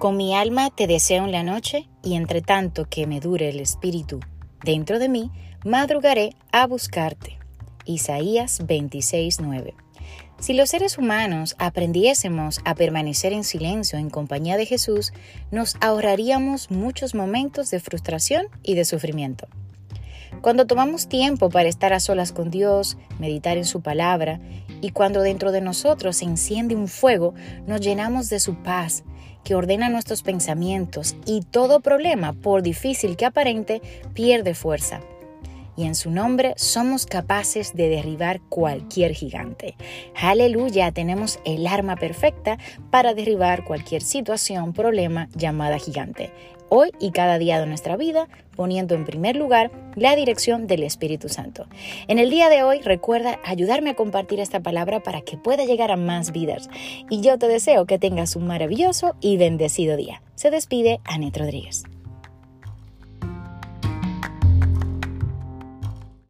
Con mi alma te deseo en la noche, y entre tanto que me dure el espíritu dentro de mí, madrugaré a buscarte. Isaías 26:9. Si los seres humanos aprendiésemos a permanecer en silencio en compañía de Jesús, nos ahorraríamos muchos momentos de frustración y de sufrimiento. Cuando tomamos tiempo para estar a solas con Dios, meditar en su palabra, y cuando dentro de nosotros se enciende un fuego, nos llenamos de su paz, que ordena nuestros pensamientos y todo problema, por difícil que aparente, pierde fuerza. Y en su nombre somos capaces de derribar cualquier gigante. Aleluya, tenemos el arma perfecta para derribar cualquier situación, problema llamada gigante hoy y cada día de nuestra vida, poniendo en primer lugar la dirección del Espíritu Santo. En el día de hoy recuerda ayudarme a compartir esta palabra para que pueda llegar a más vidas. Y yo te deseo que tengas un maravilloso y bendecido día. Se despide Anet Rodríguez.